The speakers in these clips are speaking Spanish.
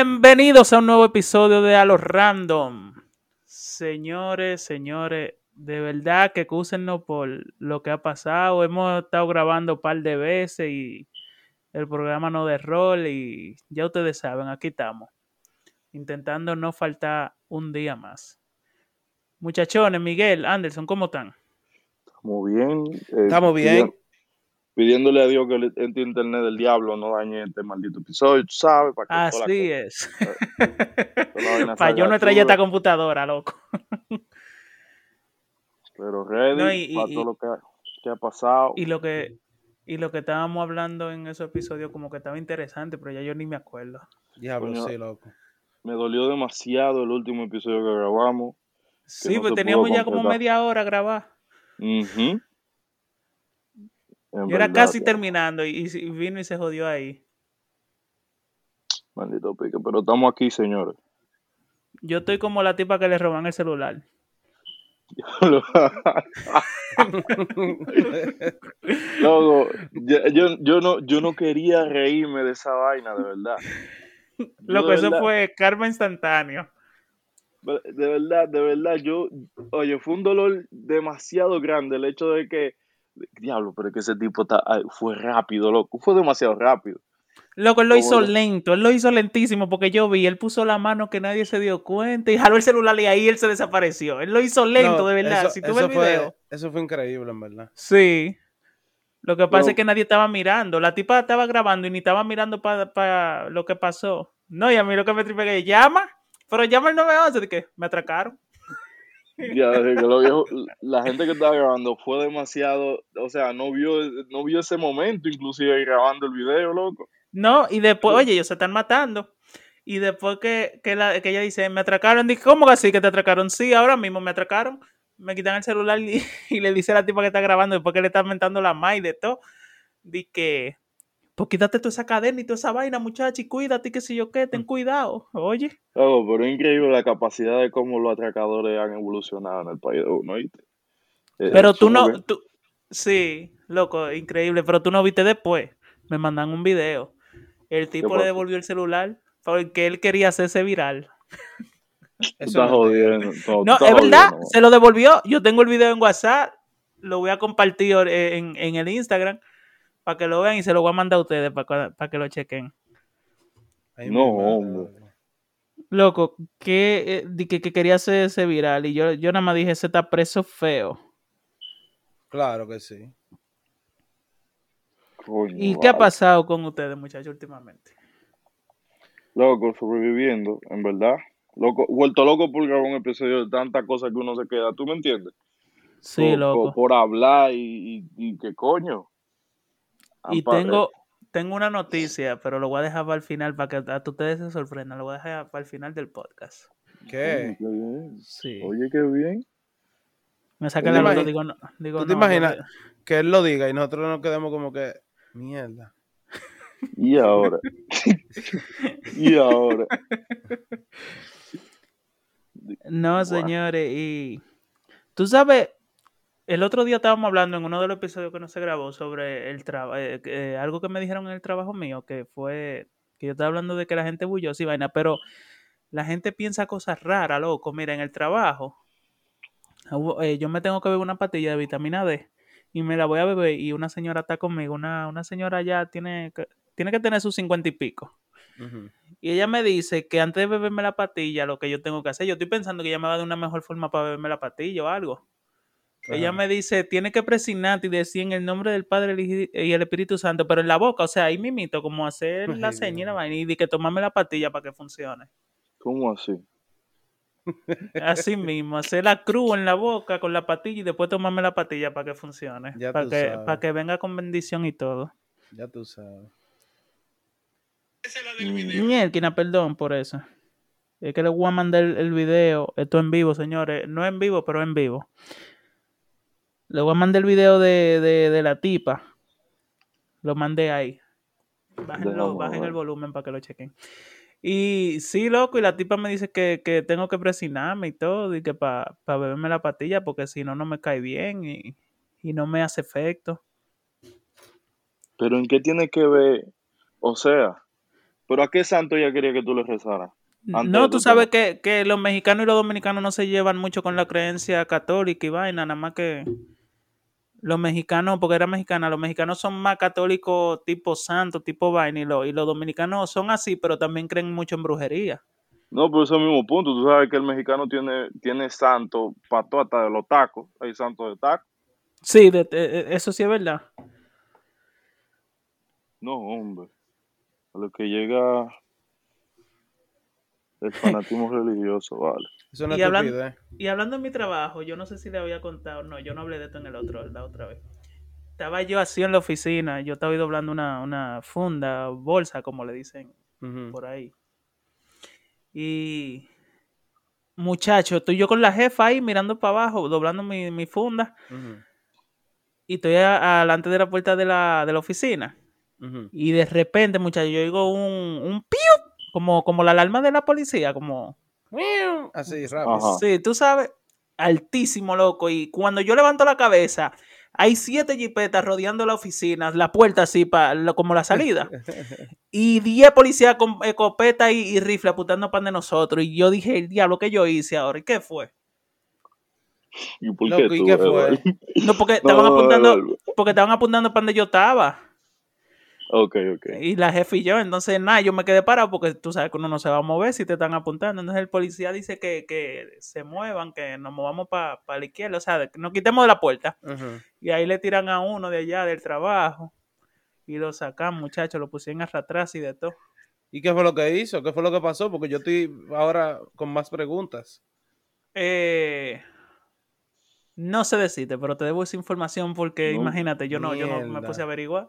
Bienvenidos a un nuevo episodio de A los Random. Señores, señores, de verdad que excúsennos por lo que ha pasado. Hemos estado grabando un par de veces y el programa no de rol y ya ustedes saben, aquí estamos. Intentando no faltar un día más. Muchachones, Miguel, Anderson, ¿cómo están? Muy bien. eh, Estamos bien. Pidi- Pidiéndole a Dios que el este internet del diablo no dañe este maldito episodio, tú sabes, para que la Así es. Para yo no chula, esta computadora, loco. Pero ready No, y- para y- todo lo que ha, que ha pasado. Y lo que y lo que estábamos hablando en ese episodio como que estaba interesante, pero ya yo ni me acuerdo. Diablo, Coño. sí, loco. Me dolió demasiado el último episodio que grabamos. Sí, no pues teníamos ya como media hora grabar. Ujú. En Yo era casi ya, terminando y, vino y se jodió ahí. Maldito pique. Pero estamos aquí, señores. Yo estoy como la tipa que le roban el celular. Loco, yo, yo, yo no, yo no quería reírme de esa vaina, de verdad. Lo de que eso verdad- fue karma instantáneo. De verdad, de verdad, yo, oye, fue un dolor demasiado grande el hecho de que, diablo, pero es que ese tipo fue rápido, loco, fue demasiado rápido. Loco, él lo hizo lo- lento, él lo hizo lentísimo porque yo vi, él puso la mano que nadie se dio cuenta y jaló el celular y ahí él se desapareció. Él lo hizo lento, No, de verdad. eso- si tú ves el eso fue- video. Eso fue increíble, en verdad. Sí. Lo que pasa Pero- es que nadie estaba mirando. La tipa estaba grabando y ni estaba mirando para lo que pasó. No, y a mí lo que me tripe que llama, pero llama el 911 de que me atracaron. Ya, lo viejo- la gente que estaba grabando fue demasiado, o sea, no vio, no vio ese momento, inclusive grabando el video, loco. No, y después, oye, ellos se están matando. Y después que, que, la- que ella dice, me atracaron, dije, ¿cómo que así que te atracaron? Sí, ahora mismo me atracaron. Me quitan el celular y, y le dice a la tipa que está grabando, después que le están mentando la ma y de todo, di que, pues quítate toda esa cadena y toda esa vaina, muchacha, y cuídate, y qué sé yo qué, ten cuidado. Oye. Loco, pero es increíble la capacidad de cómo los atracadores han evolucionado en el país de uno, ¿viste? Eh, Pero tú no, bien- tú, sí, loco, increíble, pero tú no viste después. Me mandan un video. El tipo le devolvió el celular porque él quería hacerse viral. Eso mentira. jodiendo. No, No, es verdad, jodiendo, se lo devolvió. Yo tengo el video en WhatsApp, lo voy a compartir eh, en, en el Instagram para que lo vean y se lo voy a mandar a ustedes para, para que lo chequen. Ay, No, hombre. loco. Que, eh, di que, que quería hacerse viral y yo, yo nada más dije, ese está preso feo. Claro que sí. Coño, ¿Y qué ha pasado con ustedes, muchachos, últimamente? Loco, sobreviviendo, en verdad. Loco, vuelto loco por grabar un episodio de tantas cosas que uno se queda, ¿tú me entiendes? Sí, loco. Por, por hablar y, y, y qué coño. Y tengo, tengo una noticia, pero lo voy a dejar para el final para que a ustedes se sorprendan. Lo voy a dejar para el final del podcast. ¿Qué? qué bien. Sí. Oye, qué bien. Me ¿Tú la nota, digo, no, digo, ¿Tú te no, imaginas que él lo diga y nosotros nos quedemos como que, mierda? Y ahora. y ahora. No, señores, y tú sabes, el otro día estábamos hablando en uno de los episodios que no se grabó sobre el trabajo, algo que me dijeron en el trabajo mío, que fue que yo estaba hablando de que la gente bullosa y vaina, pero la gente piensa cosas raras, loco. Mira, en el trabajo, eh, yo me tengo que beber una pastilla de vitamina D y me la voy a beber y una señora está conmigo, una, una señora ya tiene que, tiene que tener sus cincuenta y pico. Y ella me dice que antes de beberme la pastilla, lo que yo tengo que hacer, yo estoy pensando que ella me va dar una mejor forma para beberme la pastilla o algo. Ella me dice, tiene que presignarte y decir en el nombre del Padre y el Espíritu Santo, pero en la boca, o sea, ahí mimito, como hacer la Ay, seña y la de que tomarme la pastilla para que funcione. ¿Cómo así? Así mismo, hacer la cruz en la boca con la pastilla y después tomarme la pastilla para que funcione. Ya para tú que, sabes. para que venga con bendición y todo. Ya tú sabes. Mm, Mierda, perdón por eso. Es que le voy a mandar el, el video. Esto en vivo, señores. No en vivo, pero en vivo. Le voy a mandar el video de, de, de la tipa. Lo mandé ahí. Bájenlo, bajen el volumen para que lo chequen. Y sí, loco, y la tipa me dice que, que tengo que presionarme y todo, y que para beberme la pastilla, porque si no, no me cae bien y, y no me hace efecto. Pero ¿en qué tiene que ver? O sea, Pero ¿a qué santo ella quería que tú le rezaras? No, tú sabes que, que los mexicanos y los dominicanos no se llevan mucho con la creencia católica y vaina, nada más que los mexicanos, porque era mexicana, los mexicanos son más católicos tipo santo, tipo vaina, y, los- y los dominicanos son así, pero también creen mucho en brujería. No, pero es el mismo punto. Tú sabes que el mexicano tiene, tiene santo para todo, hasta de los tacos. Hay santos de tacos. Sí, de- de- eso sí es verdad. No, hombre. A lo que llega el fanatismo religioso, vale. Eso no Y es hablan- estupidez. Y hablando de mi trabajo, yo no sé si le había contado, no, yo no hablé de esto en el otro, la otra vez. Estaba yo así en la oficina, yo estaba ahí doblando una, una funda, bolsa, como le dicen por ahí. Y muchacho, estoy yo con la jefa ahí mirando para abajo, doblando mi, mi funda, y estoy a- alante de la puerta de la, de la oficina. Y de repente, muchacho, yo oigo un, un piu, como, como la alarma de la policía, como... Así, rápido. Ajá. Sí, tú sabes, altísimo, loco. Y cuando yo levanto la cabeza, hay siete jipetas rodeando la oficina, la puerta así, pa, lo- como la salida. Y diez policías con escopeta y, y rifle apuntando para de nosotros. Y yo dije, el diablo que yo hice ahora. ¿Y qué fue? ¿Y por Loco, qué ¿y qué fue? No, porque No, estaban apuntando, Eduardo. porque estaban apuntando para donde yo estaba. Ok, ok. Y la jefe y yo, entonces nada, yo me quedé parado porque tú sabes que uno no se va a mover si te están apuntando. Entonces el policía dice que, que se muevan, que nos movamos para la izquierda, o sea, que nos quitemos de la puerta. Y ahí le tiran a uno de allá del trabajo y lo sacan, muchachos, lo pusieron hasta atrás y de todo. ¿Y qué fue lo que hizo? ¿Qué fue lo que pasó? Porque yo estoy ahora con más preguntas. Eh, no sé decirte, pero te debo esa información porque No, imagínate, yo no, yo no me puse a averiguar.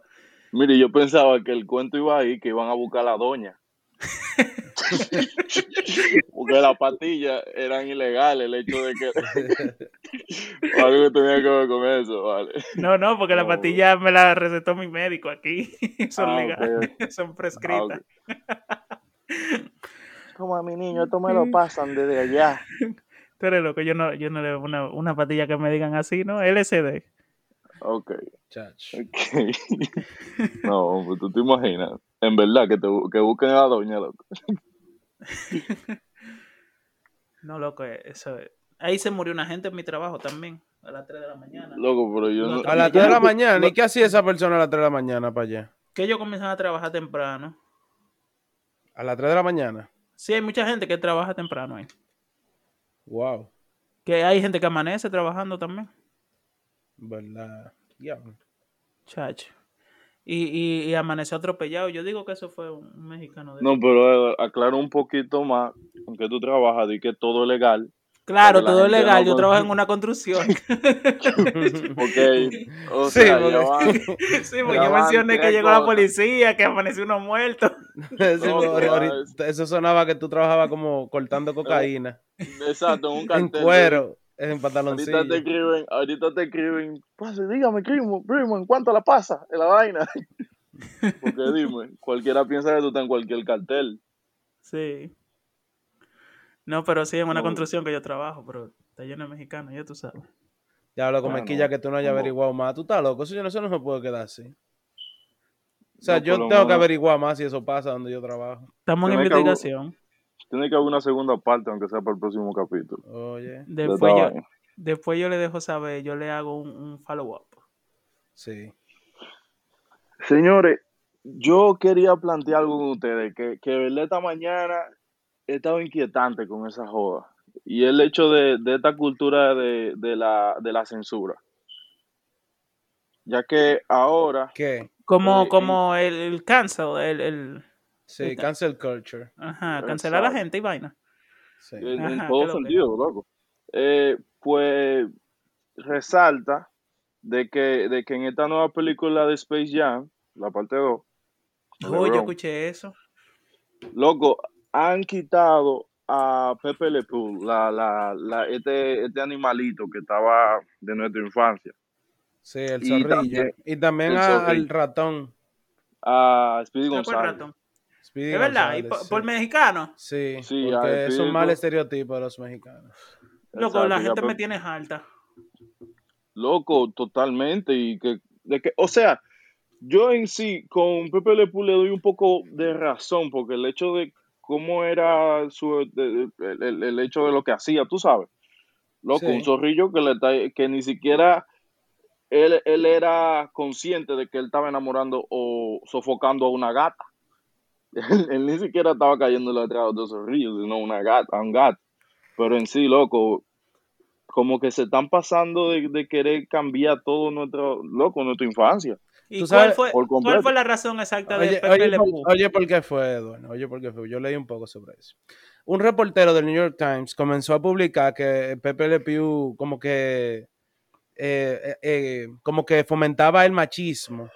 Mire, yo pensaba que el cuento iba ahí, que iban a buscar a la doña. Porque las pastillas eran ilegales, el hecho de que... algo que tenía que ver con eso, vale. No, no, porque la No. pastilla me la recetó mi médico aquí. Son Ah, legales, son prescritas. Como a mi niño, esto me lo pasan desde allá. Tú eres loco, yo no, yo no le una, una pastilla que me digan así, ¿no? LSD. Ok, Chacho. ok. No, pues tú te imaginas. En verdad, que, te, que busquen a la doña, loco. No, loco, eso es- Ahí se murió una gente en mi trabajo también, a las 3 de la mañana. Loco, pero yo no... A las 3 de la mañana. ¿Y qué hacía esa persona a las 3 de la mañana para allá? Que ellos comienzan a trabajar temprano. A las 3 de la mañana. Sí, hay mucha gente que trabaja temprano ahí. Wow. Que hay gente que amanece trabajando también. ¿Verdad? Diablo. Chacho. Y, y, y amaneció atropellado. Yo digo que eso fue un mexicano. De No, pero eh, aclaro un poquito más, aunque tú trabajas, di que todo es legal. claro, todo es legal. no Yo trabajo en una construcción. Ok, o Sí, sea, porque- sí, porque yo mencioné que llegó la policía, que amaneció uno muerto. Sí, No, porque pero ahorita- eso sonaba que tú trabajabas como cortando cocaína. Exacto, en un en cartel. Cuero, en Ahorita pantaloncillo. te escriben, ahorita te escriben, pase, dígame, primo, primo, ¿en cuánto la pasa? En la vaina. Porque dime, cualquiera piensa que tú estás en cualquier cartel. Sí. No, pero sí, en una No. construcción que yo trabajo, pero está lleno de mexicanos, ya tú sabes. Ya hablo con Bueno, mequilla que tú no hayas averiguado más. Tú estás loco. Eso, yo no- eso no se puede quedar así. O sea, No, yo tengo que averiguar más si eso pasa donde yo trabajo. Estamos en investigación. Tiene que haber una segunda parte, aunque sea para el próximo capítulo. Oye, de Después yo, después yo le dejo saber, yo le hago un, un follow-up. sí. Señores, yo quería plantear algo con ustedes, que, que verdad esta mañana he estado inquietante con esa joda. Y el hecho de, de esta cultura de, de la, de la censura. Ya que ahora, ¿Qué? Como, Eh, como el, el cancel, el, el Sí, Está. cancel culture. ajá, cancelar a la gente y vaina. Sí. en, en Ajá, todo ¿qué lo que? sentido, loco, eh, pues resalta de que, de que en esta nueva película de Space Jam, la parte 2, Oh, yo escuché eso. Loco, han quitado a Pepe Le Pew, la, la, la, este, este animalito que estaba de nuestra infancia, Sí, el Y zorrillo. también- y también a- al ratón. a Speedy ¿Te acuerdas, González. ratón? Speedy Es verdad, y por, sí. por mexicano. Sí, porque es un mal estereotipo de los mexicanos. Loco, Exacto, la ya, gente pero- me tiene harta. Loco, totalmente. Y que, de que, o sea, yo en sí, con Pepe Le Pew le doy un poco de razón, porque el hecho de cómo era su, de- de- el, el- el hecho de lo que hacía, tú sabes. Loco, Sí. un zorrillo que, le está- que ni siquiera él, él era consciente de que él estaba enamorando o sofocando a una gata. Él, él ni siquiera estaba cayendo atrás de otro zorrillo, sino una gata, a un gato. Pero en sí, loco, como que se están pasando de, de querer cambiar todo nuestro, loco, nuestra infancia. ¿Y cuál fue, cuál fue la razón exacta de Oye, Pepe oye, Le por, Pew? oye, ¿por qué fue, Eduardo? Oye, ¿por qué fue? Yo leí un poco sobre eso. Un reportero del New York Times comenzó a publicar que Pepe Le Pew como que, eh, eh, eh, como que fomentaba el machismo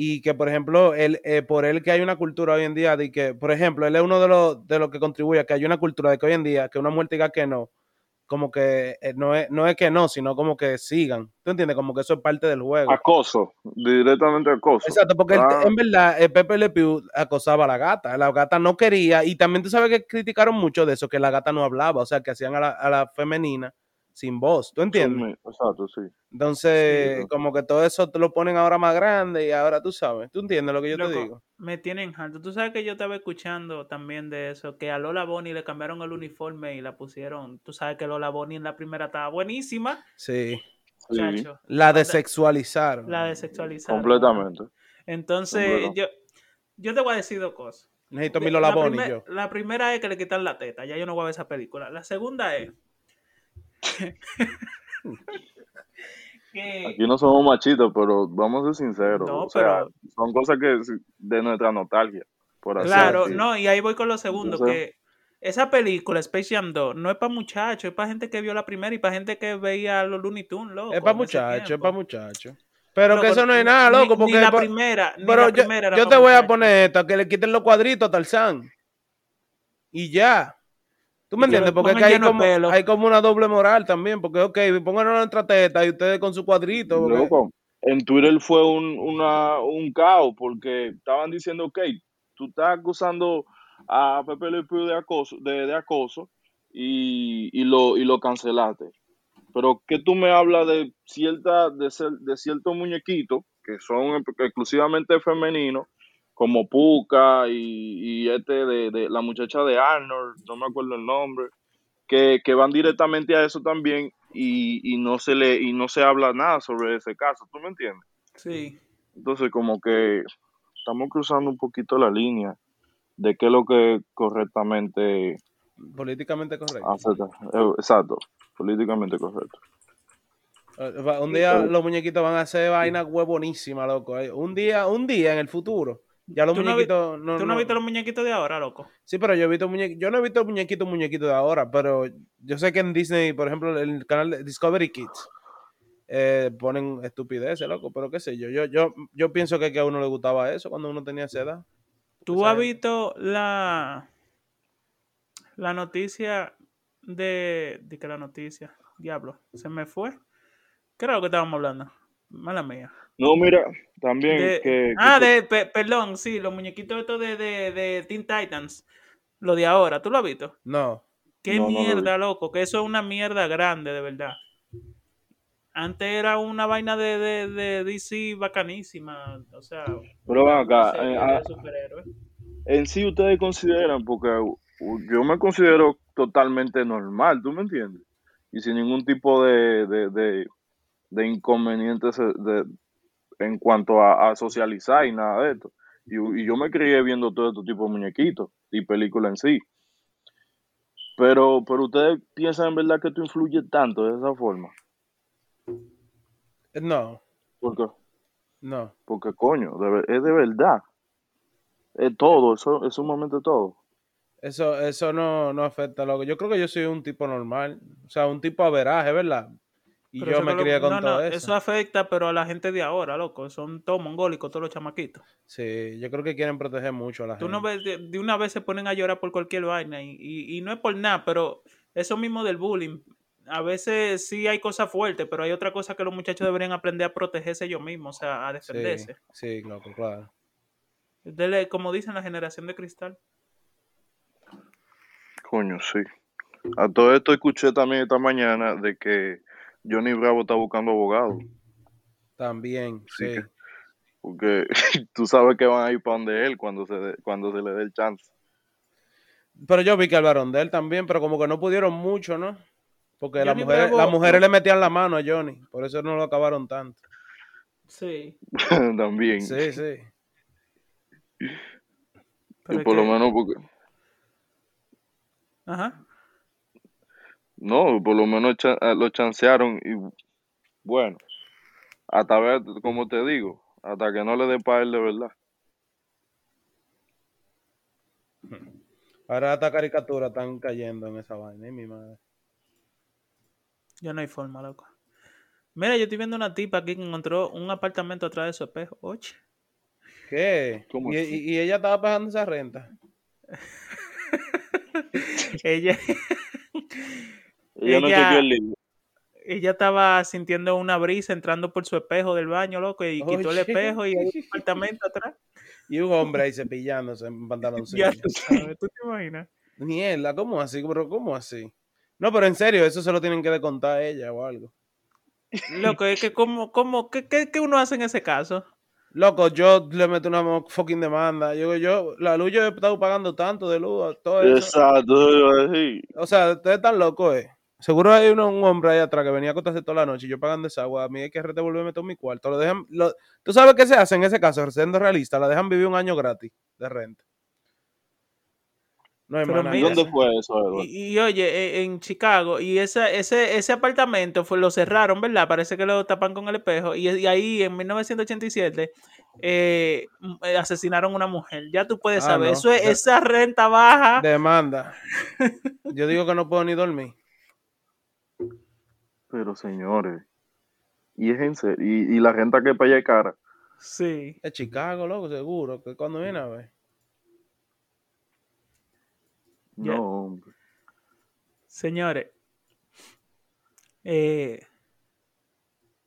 y que, por ejemplo, él, eh, por él que hay una cultura hoy en día de que, por ejemplo, él es uno de los de los que contribuye a que hay una cultura de que hoy en día que una mujer diga que no, como que eh, no, es, no es que no, sino como que sigan. ¿Tú entiendes? Como que eso es parte del juego. Acoso, directamente acoso. Exacto, porque él- Ah, en verdad eh, Pepe Le Pew acosaba a la gata. La gata no quería, y también tú sabes que criticaron mucho de eso, que la gata no hablaba, o sea, que hacían a la, a la femenina sin voz. ¿Tú entiendes? Exacto, sí. Entonces, Sí. como que todo eso te lo ponen ahora más grande y ahora tú sabes. ¿Tú entiendes lo que yo Loco, te digo? Me tienen harto. Tú sabes que yo estaba escuchando también de eso, que a Lola Bonnie le cambiaron el uniforme y la pusieron. Tú sabes que Lola Bonnie en la primera estaba buenísima, Sí. Sí. La desexualizaron. La desexualizaron. completamente. Entonces, Completo. yo, yo te voy a decir dos cosas. Necesito mi Lola la, Bonnie primer- yo. la primera es que le quitan la teta, ya yo no voy a ver esa película. La segunda es que Aquí no somos machitos, pero vamos a ser sinceros. No, o sea, pero- son cosas que de nuestra nostalgia. Por así Claro, decir. no, y ahí voy con lo segundo, Entonces- que esa película, Space Jam 2, no es para muchachos, es para gente que vio la primera y para gente que veía los Looney Tunes, loco. Es para muchachos, es para muchachos. Pero Loco, que eso no es nada, ni- loco, ni porque... la pa- primera, ni Pero la yo, primera era yo te voy a poner esto, que le quiten los cuadritos a Tarzán. Y ya. ¿Tú me entiendes? Porque es pongan que hay como, pelo. hay como una doble moral también. Porque, ok, pónganos nuestra teta y ustedes con su cuadrito. porque- Loco, en Twitter fue un, una, un caos porque estaban diciendo, ok, tú estás acusando a Pepe Le Pew de acoso, de, de acoso y, y lo, y lo cancelaste. Pero que tú me hablas de cierta, de, de ciertos muñequitos que son exclusivamente femeninos, como Puka y, y este de, de la muchacha de Arnold, no me acuerdo el nombre, que, que van directamente a eso también y, y no se le y no se habla nada sobre ese caso, ¿tú me entiendes? Sí. Entonces como que estamos cruzando un poquito la línea de qué es lo que correctamente Políticamente correcto. acepta. Eh, Exacto, políticamente correcto. Eh, Un día los muñequitos van a hacer vainas huevonísimas, loco. eh. Un día, un día en el futuro. Ya los ¿Tú muñequitos. no, ¿Tú no no- has visto los muñequitos de ahora, loco? Sí, pero yo he visto muñequitos. Yo no he visto muñequitos, muñequitos de ahora, pero yo sé que en Disney, por ejemplo, el canal de Discovery Kids, eh, ponen estupideces, loco. Pero qué sé yo. Yo, yo, yo pienso que, que a uno le gustaba eso cuando uno tenía esa edad. ¿Tú O sea, has visto la, la noticia de, de que la noticia, diablo, se me fue? ¿Qué era lo que estábamos hablando? Mala mía. No, mira, también De- que, ah, que- de, pe- perdón, sí, los muñequitos estos de, de, de Teen Titans, lo de ahora, ¿tú lo has visto? No. Qué No, no lo mierda, loco, que eso es una mierda grande, de verdad. Antes era una vaina de, de, de DC bacanísima, o sea, Pero ven acá, serie eh, ah, superhéroes. en sí ustedes consideran, porque yo me considero totalmente normal, ¿tú me entiendes? Y sin ningún tipo de, de, de, de inconvenientes de, en cuanto a, a socializar y nada de esto. Y, y yo me crié viendo todo este tipo de muñequitos y películas en sí. Pero, pero ustedes piensan en verdad que esto influye tanto de esa forma. No. Porque, No. porque coño, de es de verdad. Es todo, eso es sumamente todo. Eso, eso no, no afecta, loco. Yo creo que yo soy un tipo normal. O sea, un tipo averaje, ¿verdad? Y Pero yo eso me crié con no, todo no, eso. eso afecta, pero a la gente de ahora, loco. Son todos mongólicos, todos los chamaquitos. Sí, yo creo que quieren proteger mucho a la Tú gente. no ves, de, de una vez se ponen a llorar por cualquier vaina. Y, y, y no es por nada, pero eso mismo del bullying. A veces sí hay cosas fuertes, pero hay otra cosa que los muchachos deberían aprender a protegerse ellos mismos, o sea, a Sí, defenderse. sí, loco, claro. Dele, como dicen, la generación de cristal. Coño, sí. A todo esto escuché también esta mañana de que Johnny Bravo está buscando abogado. También, Sí. Porque tú sabes que van a ir para donde él cuando se, dé- cuando se le dé el chance. Pero yo vi que hablaron de él también, pero como que no pudieron mucho, ¿no? Porque las mujeres, las mujeres le metían la mano a Johnny, por eso no lo acabaron tanto. Sí. También. Sí, sí. pero y por lo menos porque... Ajá. No, por lo menos eh, lo chancearon y bueno, hasta ver, como te digo, hasta que no le dé para él de verdad. Ahora estas caricaturas están cayendo en esa vaina, ay, mi madre. Ya no hay forma, loco. Mira, yo estoy viendo una tipa aquí que encontró un apartamento atrás de su espejo. Oye. ¿Qué? ¿Cómo ¿Y, así? y- y ella estaba pagando esa renta? ella, Ella, no chequeó el libro. ella estaba sintiendo una brisa entrando por su espejo del baño, loco, y quitó el espejo y un apartamento atrás. Y un hombre ahí cepillándose en pantaloncillo. Ya tú sabes, ¿tú te imaginas? Mierda, ¿cómo así? Pero ¿cómo así? No, pero en serio, eso se lo tienen que descontar a ella o algo. Loco, es que como, como, ¿qué, qué, qué uno hace en ese caso? Loco, yo le meto una fucking demanda. Yo, yo, la luz yo he estado pagando tanto de luz, todo eso. Exacto. O sea, ustedes están locos, eh. Seguro hay uno, un hombre ahí atrás que venía a acostarse toda la noche y yo pagando esa agua. A mí hay que devolverme todo mi cuarto. Lo dejan, lo- ¿Tú sabes qué se hace en ese caso? Siendo realista, la dejan vivir un año gratis de renta. No hay Pero más mira. ¿Dónde fue eso? Y, y, oye, e- en Chicago, y esa, ese, ese apartamento fue, lo cerraron, ¿verdad? Parece que lo tapan con el espejo. Y, y ahí en 1987 eh, m- eh, asesinaron a una mujer. Ya tú puedes Ah, saber, no. eso es, De- esa renta baja. Demanda. Yo digo que no puedo ni dormir. Pero señores, y es en serio, y, y la renta que para allá es cara. Sí. Es Chicago, loco, seguro. Que cuando viene a ver. No, hombre. Señores, eh,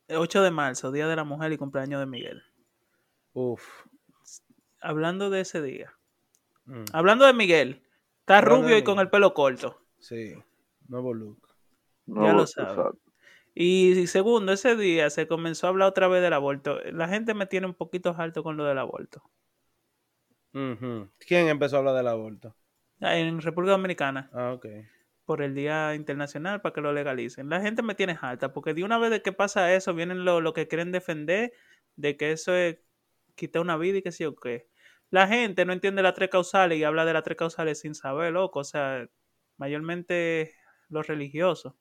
8 de marzo, Día de la Mujer y cumpleaños de Miguel. Uf. Hablando de ese día. Mm, Hablando de Miguel, está Hablando rubio y con el pelo corto. sí. Nuevo look. No, Ya lo sabe. Y segundo, ese día se comenzó a hablar otra vez del aborto. La gente me tiene un poquito alto con lo del aborto. ¿Quién empezó a hablar del aborto? En República Dominicana, Ah, ok. por el Día Internacional, para que lo legalicen. La gente me tiene alta, porque de una vez de que pasa eso, vienen los lo que quieren defender de que eso es quitar una vida y que sí o qué. La gente no entiende las tres causales y habla de las tres causales sin saber, loco. O sea, mayormente los religiosos.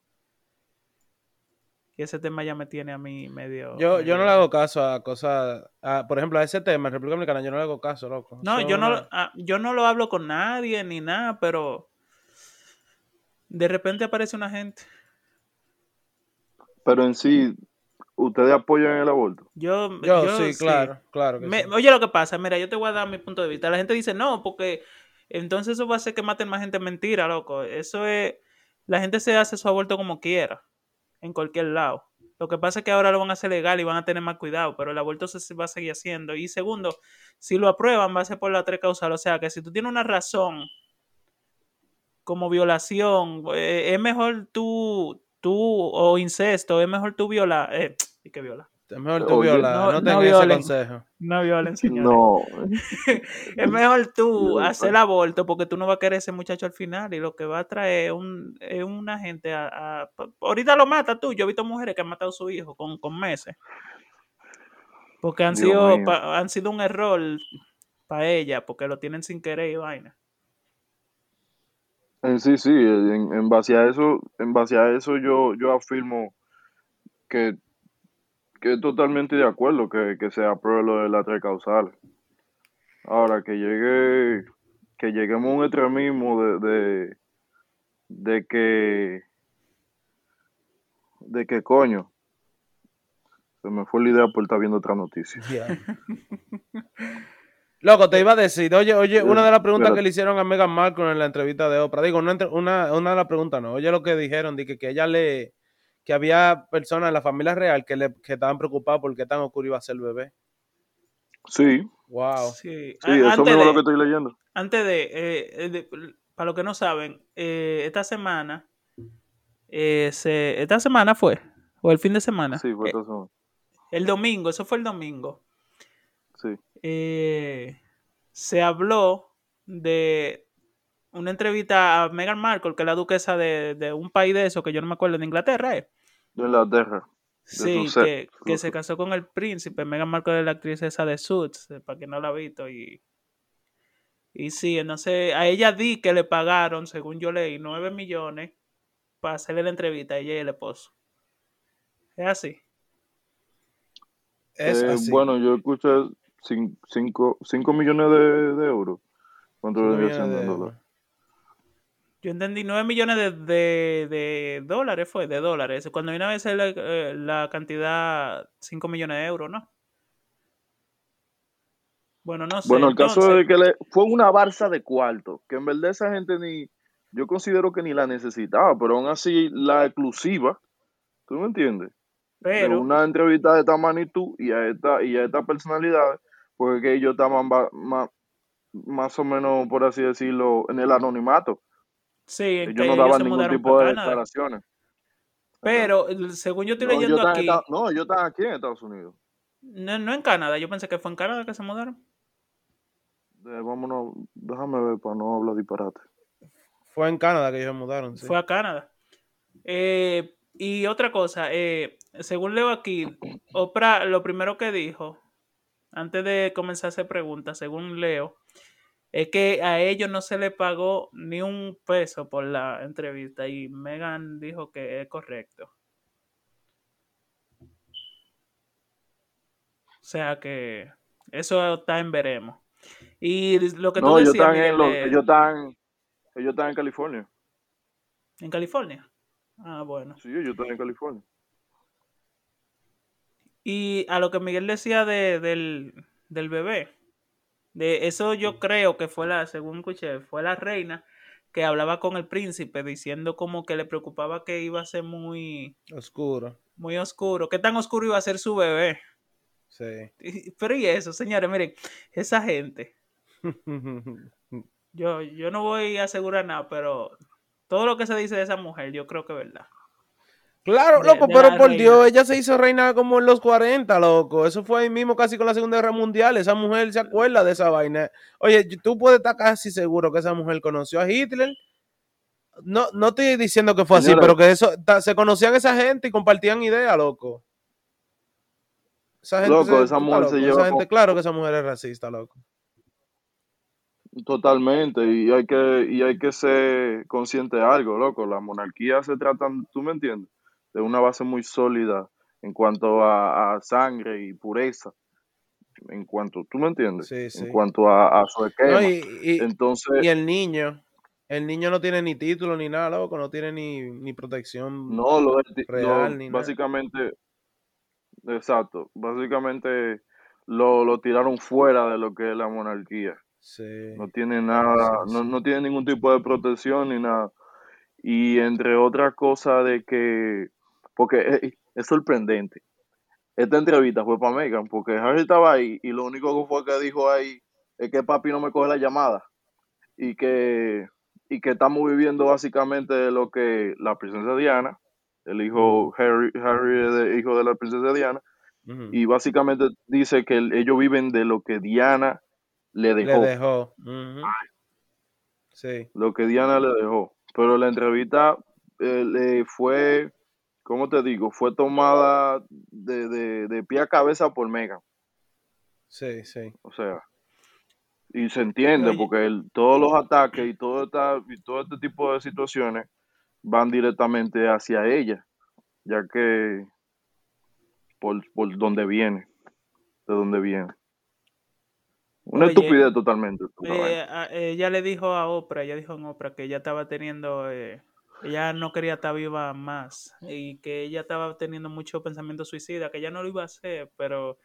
Y ese tema ya me tiene a mí medio... Yo, yo no le hago caso a cosas, a- por ejemplo, a ese tema en República Dominicana, yo no le hago caso, loco. No, yo no, una- ah, yo no lo hablo con nadie ni nada, pero de repente aparece una gente. Pero en sí, ¿ustedes apoyan el aborto? Yo, Yo, yo sí, claro, claro que Me- sí. oye, lo que pasa, mira, yo te voy a dar mi punto de vista. La gente dice, no, porque entonces eso va a hacer que maten más gente. Mentira, loco. Eso es, la gente se hace su aborto como quiera, en cualquier lado. Lo que pasa es que ahora lo van a hacer legal y van a tener más cuidado, pero el aborto se va a seguir haciendo. Y segundo, si lo aprueban, va a ser por la tres causal. O sea, que si tú tienes una razón como violación, eh, es mejor tú, tú, o incesto, es mejor tú violar, eh, y que viola. Es mejor tú Oye, violar, no- no, no tengas ese consejo. No violen, señores. No, Es mejor tú No, hacer el aborto porque tú no vas a querer ese muchacho al final y lo que va a traer es, un, es una gente a, a- Ahorita lo mata tú. Yo he visto mujeres que han matado a su hijo con, con meses. Porque han Dios sido, pa- han sido un error para ella porque lo tienen sin querer y vaina. en sí, sí, en, en base a eso, en base a eso yo, yo afirmo que, que totalmente de acuerdo que, que se apruebe lo de las tres causales. Ahora, que llegue, que lleguemos a un extremismo de, de, de que, de que coño, se me fue la idea por estar viendo otra noticia. Loco, te iba a decir, oye, oye, una de las preguntas que le hicieron a Meghan Markle en la entrevista de Oprah, digo, una, entre- una, una de las preguntas no, oye lo que dijeron, di que, que ella le, que había personas en la familia real que, le, que estaban preocupadas por qué tan oscuro iba a ser el bebé. Sí, Wow. Sí. sí, A- eso antes, mismo es lo que estoy leyendo. antes de, eh, de- para los que no saben, eh, esta semana, eh, se, esta semana fue, o el fin de semana, Sí, fue eh, eso. El domingo, eso fue el domingo. eh, se habló de una entrevista a Meghan Markle, que es la duquesa de, de un país de eso, que yo no me acuerdo, de Inglaterra, ¿eh? De Inglaterra. Sí, que, que se casó con el príncipe. Meghan Markle es la actriz esa de Suits, eh, para quien no la ha visto. Y, y sí, entonces a ella di que le pagaron, según yo leí, 9 millones para hacerle la entrevista a ella y el esposo. Es así. Es Eh, así. Bueno, yo escuché 5 millones de, de euros. ¿Cuánto Cinco vendría millones siendo de en euros. dólares? Yo entendí 9 millones de, de- de dólares, fue, de dólares. Cuando vino a veces la, eh, la cantidad 5 millones de euros, ¿no? Bueno, no sé. Bueno, el caso es que le, fue una barza de cuarto, que en verdad esa gente ni, yo considero que ni la necesitaba, pero aún así la exclusiva, ¿tú me entiendes? de pero, una entrevista de esta magnitud y a esta y a estas personalidades, porque que ellos estaban ba- ma- más o menos, por así decirlo, en el anonimato. Sí, en Ellos que no ellos daban se ningún mudaron tipo de Canadá. declaraciones. Pero, según yo estoy No, leyendo están, aquí, no, ellos están aquí en Estados Unidos. no, no en Canadá, yo pensé que fue en Canadá que se mudaron. Eh, vámonos, déjame ver para no hablar disparate. Fue en Canadá que ellos se mudaron. sí. Fue a Canadá. Eh, y otra cosa, eh, según leo aquí, Oprah lo primero que dijo, antes de comenzar a hacer preguntas, según leo, es que a ellos no se le pagó ni un peso por la entrevista y Megan dijo que es correcto. O sea que eso está en veremos. Y lo que tú No, ellos decías, están, en los- ellos, están, ellos están en California. en California. Ah, bueno. Sí, ellos están en California. Y a lo que Miguel decía de, del, del bebé, de eso yo creo que fue la, según escuché, fue la reina que hablaba con el príncipe diciendo como que le preocupaba que iba a ser muy, Oscuro. muy oscuro. ¿Qué tan oscuro iba a ser su bebé? Sí. Pero y eso, señores, miren, esa gente, yo, yo no voy a asegurar nada, pero todo lo que se dice de esa mujer, yo creo que es verdad. Claro, De- loco, de pero por reina. Dios, ella se hizo reina como en los 40, loco. Eso fue ahí mismo casi con la Segunda Guerra Mundial. Esa mujer se acuerda de esa vaina. Oye, tú puedes estar casi seguro que esa mujer conoció a Hitler. No, no estoy diciendo que fue así, Señora. pero que eso ta- se conocían esa gente y compartían ideas, loco. Esa gente, Loco, se- esa mujer se loco. lleva Esa gente, con- claro que esa mujer es racista, loco. Totalmente, y hay que, y hay que ser consciente de algo, loco. Las monarquías se tratan, ¿tú me entiendes? De una base muy sólida en cuanto a, a sangre y pureza. En cuanto, ¿tú me entiendes? Sí, sí. En cuanto a, a su esquema. No, y, y- Entonces, y el niño, el niño no tiene ni título ni nada, loco, no tiene ni, ni protección. no, lo, real lo- ni nada. básicamente, exacto, básicamente lo, lo tiraron fuera de lo que es la monarquía. Sí. no tiene nada, Sí, no, no tiene ningún tipo de protección ni nada. Y entre otras cosas de que, porque es, es sorprendente. Esta entrevista fue para Megan, porque Harry estaba ahí y lo único que fue que dijo ahí es que papi no me coge la llamada y que, y que estamos viviendo básicamente lo que la princesa Diana, el hijo Harry, Harry es de- hijo de la princesa Diana, y básicamente dice que el- ellos viven de lo que Diana le Le dejó dejó. Ujú. Sí. lo que Diana le dejó. Pero la entrevista eh, le fue, ¿cómo te digo? Fue tomada de, de, de pie a cabeza por Megan. Sí, sí. O sea, y se entiende porque el- todos los ataques y todo, esta, y todo este tipo de situaciones van directamente hacia ella, ya que por, por donde viene, de donde viene. Una Oye, estupidez totalmente. Eh, a- ella le dijo a Oprah, ella dijo en Oprah que ella estaba teniendo, eh, ella no quería estar viva más y que ella estaba teniendo mucho pensamiento suicida, que ella no lo iba a hacer, pero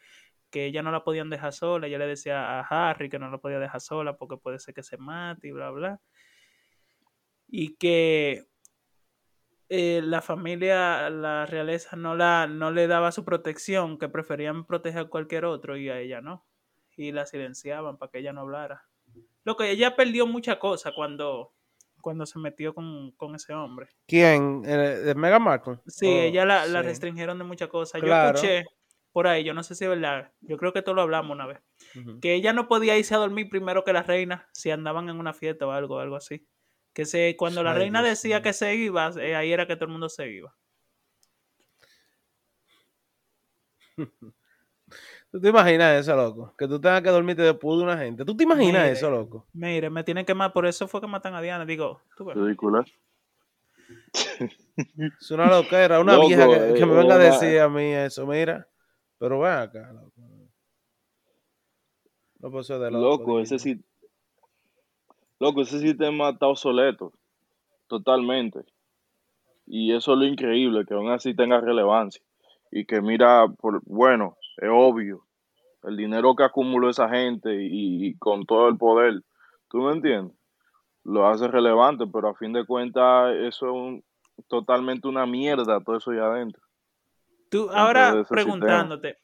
que ella no la podían dejar sola. Ella le decía a Harry que no la podía dejar sola porque puede ser que se mate y bla, bla. Y que eh, la familia, la realeza no, la, no le daba su protección, que preferían proteger a cualquier otro y a ella no. Y la silenciaban para que ella no hablara. Lo que ella perdió muchas cosas cuando, cuando se metió con, con ese hombre. ¿Quién? ¿El, de Meghan Markle? Sí, Oh, ella la, restringieron de muchas cosas. Claro. Yo escuché por ahí, yo no sé si es verdad, yo creo que todo lo hablamos una vez, que ella no podía irse a dormir primero que la reina si andaban en una fiesta o algo, algo así. Que se, cuando la Ay, reina Dios decía que se iba, eh, ahí era que todo el mundo se iba. ¿Tú te imaginas eso, loco? Que tú tengas que dormirte después de una gente. ¿Tú te imaginas Mire. eso, loco? Mire, me tienen que matar, por eso fue que matan a Diana. Digo, tú ves. Ridícula. Es una loquera, una Loco, vieja que, que eh, me venga a decir a mí eso, mira. Pero ven acá, loco. No puedo ser de loco. Loco, ese sí. Loco, ese sistema está obsoleto. Totalmente. Y eso es lo increíble, que aún así tenga relevancia. Y que mira, por, bueno, es obvio, el dinero que acumuló esa gente y, y con todo el poder, ¿tú me entiendes? Lo hace relevante, pero a fin de cuentas eso es un- totalmente una mierda, todo eso allá adentro. Tú, ahora sistema. preguntándote,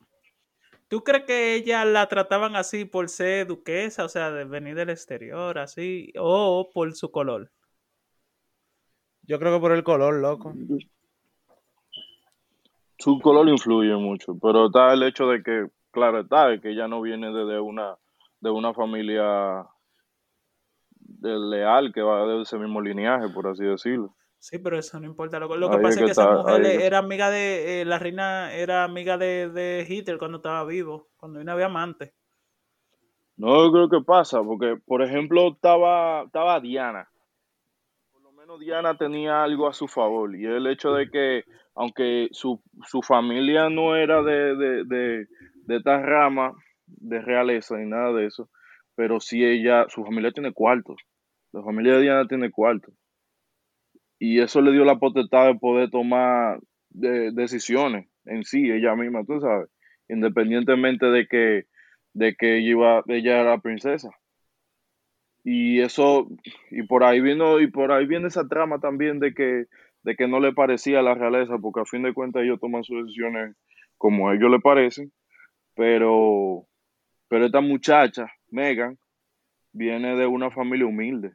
¿tú crees que ella la trataban así por ser duquesa, o sea, de venir del exterior, así, o por su color? Yo creo que por el color, loco. Su color influye mucho, pero está el hecho de que, claro está, que ella no viene de, de una de una familia de leal que va de ese mismo lineaje, por así decirlo. Sí, pero eso no importa. Lo, lo que Ahí pasa es que esa mujer ahí era amiga de, eh, la reina era amiga de, de Hitler cuando estaba vivo, cuando no había amante. No, yo creo que pasa, porque, por ejemplo, estaba, estaba Diana. Por lo menos Diana tenía algo a su favor, y el hecho de que, aunque su, su familia no era de, de, de, de esta rama de realeza ni nada de eso, pero sí ella, su familia tiene cuartos. La familia de Diana tiene cuartos. Y eso le dio la potestad de poder tomar de- decisiones en sí, ella misma, tú sabes, independientemente de que, de que ella, iba, ella era princesa. Y eso, y por ahí vino, y por ahí viene esa trama también de que, de que no le parecía a la realeza, porque a fin de cuentas ellos toman sus decisiones como a ellos le parecen, pero, pero esta muchacha, Megan, viene de una familia humilde.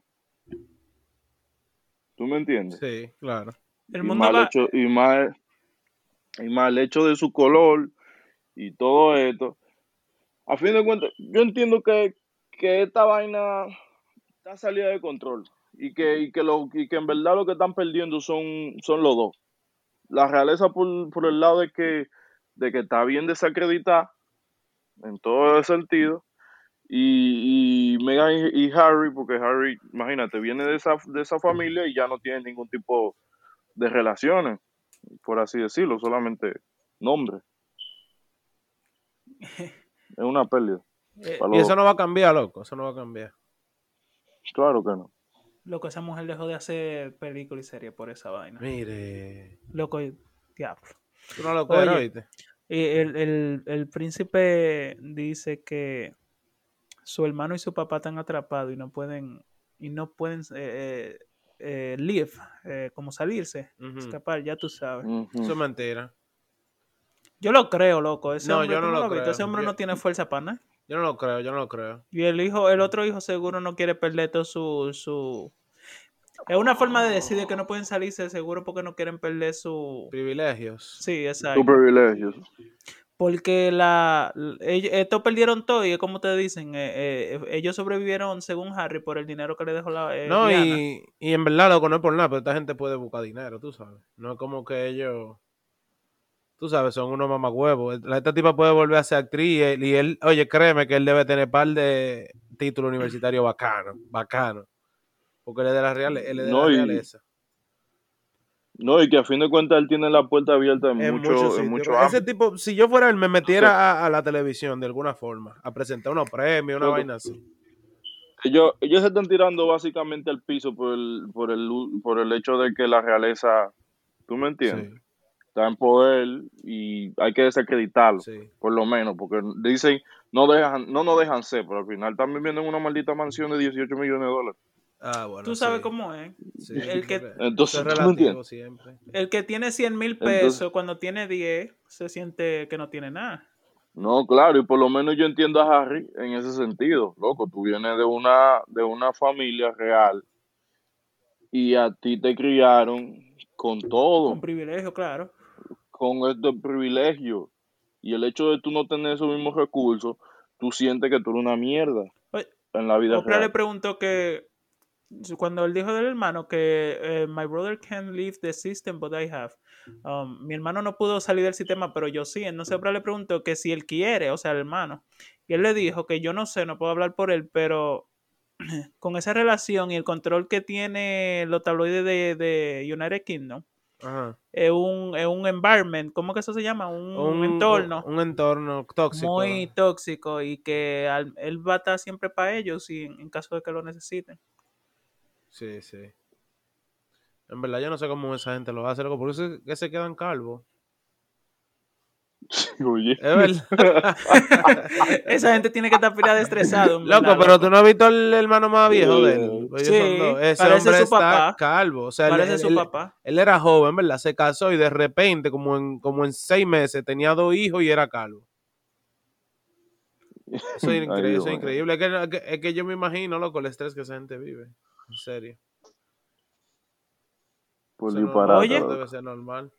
¿Tú me entiendes? Sí, claro. El y mundo el va, hecho, y, más, y el hecho de su color y todo esto. A fin de cuentas, yo entiendo que, que esta vaina está salida de control y que, y que, lo, y que en verdad lo que están perdiendo son, son los dos. La realeza por, por el lado de que, de que está bien desacreditada en todo el sentido y, y Meghan y, y Harry, porque Harry, imagínate, viene de esa, de esa familia y ya no tiene ningún tipo de relaciones, por así decirlo, solamente nombre. Es una pérdida. eh, Y eso no va a cambiar, loco. Eso no va a cambiar. Claro que no. Loco, esa mujer dejó de hacer película y serie por esa vaina. Mire. Loco, diablo. Tú no lo crees, Oye. ¿oíste? Y el, el, el príncipe dice que su hermano y su papá están atrapados y no pueden, y no pueden eh, eh, eh, leave, eh, como salirse, escapar, ya tú sabes. Ujú. Eso es mentira. Yo lo creo, loco. Ese No, hombre, yo ¿tú no lo creo. Ese hombre Yo- no tiene fuerza para nada. Yo no lo creo, yo no lo creo. Y el hijo, el otro hijo seguro no quiere perder todo su, su... Es una forma de decir de que no pueden salirse seguro porque no quieren perder su... Privilegios. Sí, exacto. Tus privilegios. Porque la, ellos, estos perdieron todo y es como te dicen, eh, eh, ellos sobrevivieron según Harry por el dinero que le dejó la eh, No, Diana. y, y en verdad, loco, no es por nada, pero esta gente puede buscar dinero, tú sabes. No es como que ellos, tú sabes, son unos mamagüevos. La- Esta tipa puede volver a ser actriz y él, y él- oye, créeme que él debe tener par de títulos universitarios bacanos, bacanos. Porque él es de la, real, él es de No, la y- realeza. No, y que a fin de cuentas él tiene la puerta abierta en, En mucho, muchos en mucho Ese tipo, si yo fuera él, me metiera a, a la televisión de alguna forma, a presentar unos premios, una vaina así. Ellos, ellos se están tirando básicamente al piso por el, por el, por el hecho de que la realeza, ¿tú me entiendes? Sí, Está en poder y hay que desacreditarlo, sí. por lo menos, porque dicen, no dejan, no nos dejan ser, pero al final están viviendo en una maldita mansión de 18 millones de dólares. Ah, bueno. Tú sabes sí. cómo es. Sí, el que- Entonces, eso es ¿tú me relativo entiendes? siempre. El que tiene 100 mil Entonces- pesos, cuando tiene 10, se siente que no tiene nada. No, claro, y por lo menos yo entiendo a Harry en ese sentido. Loco, tú vienes de una, de una familia real y a ti te criaron con todo, Con privilegio, claro. Con este privilegio. Y el hecho de tú no tener esos mismos recursos tú sientes que tú eres una mierda Oye, en la vida Oprah le real. preguntó que cuando él dijo del hermano que eh, my brother can leave the system but I have um, mi hermano no pudo salir del sistema pero yo sí entonces Oprah le preguntó que si él quiere o sea el hermano y él le dijo que yo no sé no puedo hablar por él pero con esa relación y el control que tiene los tabloides de, de United Kingdom Ajá. es un, es un environment ¿cómo que eso se llama? un, Un, entorno Un entorno tóxico. muy tóxico y que al- él va a estar siempre para ellos y en, en caso de que lo necesiten Sí, sí. En verdad, yo no sé cómo esa gente lo hace, loco. Por eso es que se quedan calvos. Oye, Es verdad. Esa gente tiene que estar pila de estresado. Loco, verdad, pero loco. tú no has visto el hermano más viejo de él. Sí. Ese parece hombre su está papá. calvo. O sea, él- Parece él, su él- papá. él era joven, ¿verdad? Se casó y de repente, como en, como en seis meses, tenía dos hijos y era calvo. Eso es, increíble. Eso es mío. increíble. Es que, es que- yo me imagino, loco, el estrés que esa gente vive. En serio. por Eso no-. Oye. debe ser normal.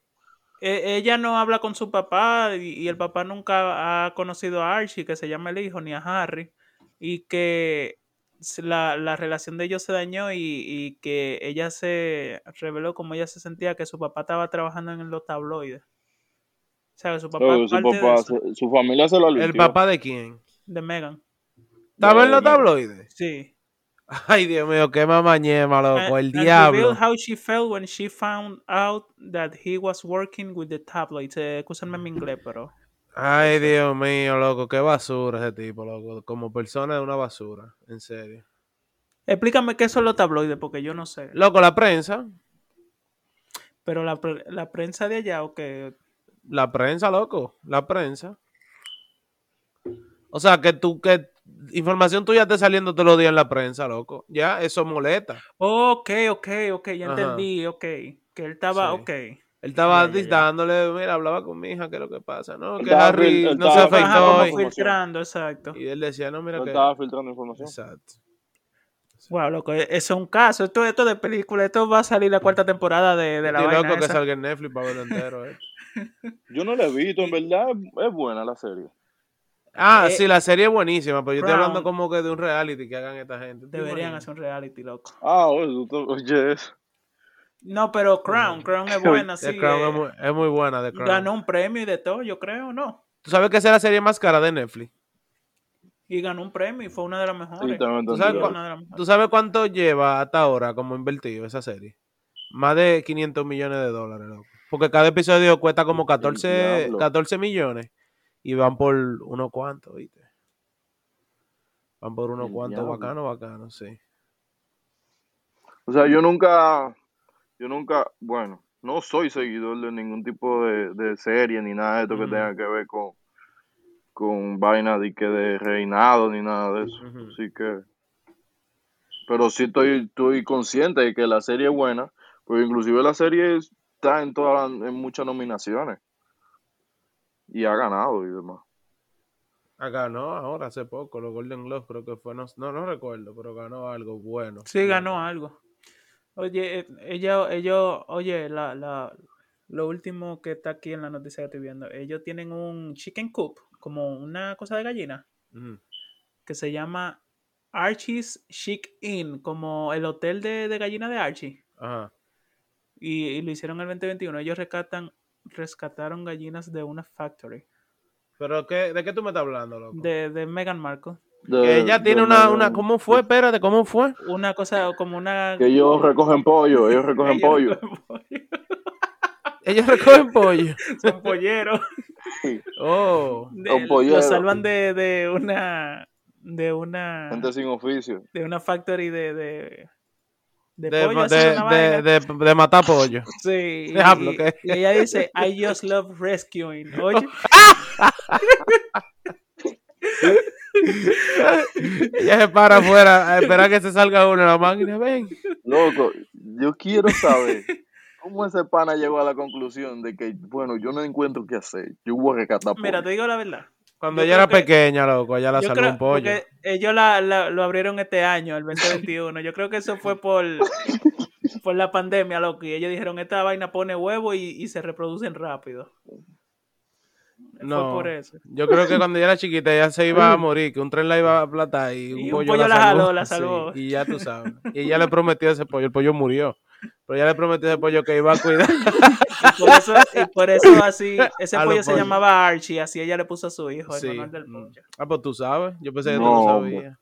E- ella no habla con su papá y, y el papá nunca ha conocido a Archie, que se llama el hijo, ni a Harry, y que la, la relación de ellos se dañó y, y que ella se reveló como ella se sentía que su papá estaba trabajando en los tabloides. O sea, que su papá es su, papá, familia se lo ¿El limpió. papá de quién? de Megan. ¿Estaba en los De- tabloides? Sí. Ay, Dios mío, qué mamañema, loco. El and diablo. how she felt when she found out that he was working with the tabloids. Eh, mi inglés, pero... Ay, Dios mío, loco, qué basura ese tipo, loco. Como persona es una basura, en serio. Explícame qué son los tabloides, porque yo no sé. Loco, la prensa, Pero la, pre- la prensa de allá, o que... la prensa, loco, la prensa. O sea, que tú, que información tuya esté saliendo todos los días en la prensa, loco. Ya, eso molesta. Ok, ok, ok, ya Ajá. entendí, ok. Que él estaba, Sí. ok. Él estaba ya. dándole, mira, hablaba con mi hija, ¿qué es lo que pasa? No, que Estaba Harry fil- no se estaba Ajá, afeitó. como y- fil- filtrando, exacto. Y él decía, no, mira No que... estaba filtrando información. Exacto. Wow, loco, e- eso es un caso. Esto, esto de película, esto va a salir la cuarta temporada de, de la Estoy vaina loco que salga en Netflix para verlo entero, eh. Yo no la he visto, en verdad es buena la serie. Ah, Eh, sí, la serie es buenísima, pero yo estoy Crown. hablando como que de un reality que hagan esta gente. ¿Te Deberían hacer un reality, loco. Ah, oye, eso. No, pero Crown, Crown es buena, sí. Crown eh, es, muy, es muy buena, Crown. ganó un premio y de todo, yo creo, ¿no? ¿Tú sabes que esa es la serie más cara de Netflix? Y ganó un premio y fue una de las mejores. Sí, también ¿Tú sabes Fue eso. cuál- una de las mejores. ¿Tú sabes cuánto lleva hasta ahora como invertido esa serie? Más de 500 millones de dólares, loco. Porque cada episodio cuesta como 14, diablo. 14 millones y van por unos cuantos, ¿viste? Van por unos cuantos bacano, bacano, sí. O sea, yo nunca, yo nunca, bueno, no soy seguidor de ningún tipo de, de serie ni nada de esto que tenga que ver con, con vaina de que de reinado ni nada de eso. Así que, pero sí estoy, estoy consciente de que la serie es buena, porque inclusive la serie está en todas en muchas nominaciones y ha ganado y demás. Ah, ganó ahora hace poco, los Golden Globes, creo que fue, no, no, no recuerdo, pero ganó algo bueno. Sí, ganó algo. Oye, eh, ella, ellos, oye, la, la, lo último que está aquí en la noticia que estoy viendo, ellos tienen un chicken coop, como una cosa de gallina, que se llama Archie's Chic Inn, como el hotel de, de gallina de Archie. Ajá. Y, y lo hicieron en el 2021. Ellos rescatan, rescataron gallinas de una factory, Pero qué, ¿de qué tú me estás hablando, loco? de, de Meghan Markle. De- que ella tiene de una, una, ¿cómo fue? Espérate, ¿cómo fue? Una cosa como una... Que ellos recogen pollo, ellos recogen Ellos pollo. recogen pollo. Ellos recogen pollo. Son polleros. Oh. de- Los polleros. lo salvan de, de una de una Gente sin oficio. de una factory de de, de, De, pollo, de, de, de- de matar pollo. sí y, y- ¿qué? y ella dice I just love rescuing oye Ella se para afuera a esperar que se salga uno en la máquina. Ven. Loco, yo quiero saber cómo ese pana llegó a la conclusión de que, bueno, yo no encuentro qué hacer. Yo voy a rescatar mira pollo. te digo la verdad Cuando Yo ella era que- pequeña, loco, ella la salvó un pollo. ellos la, la- lo abrieron este año el 2021 yo creo que eso fue por por la pandemia loco y ellos dijeron esta vaina pone huevo y, y se reproducen rápido No, Fue por eso. yo creo que cuando ella era chiquita ella se iba a morir, que un tren la iba a aplastar y un Y un pollo, pollo la, la salvó. jaló, la Sí, salvó. y ya tú sabes. Y ella le prometió ese pollo, el pollo murió. Pero ella le prometió ese pollo que iba a cuidar. Y por eso, y por eso así, ese A pollo se llamaba Archie, así ella le puso a su hijo, Sí. honor del pollo. Ah, pues tú sabes. Yo pensé que tú No, no hombre. sabías.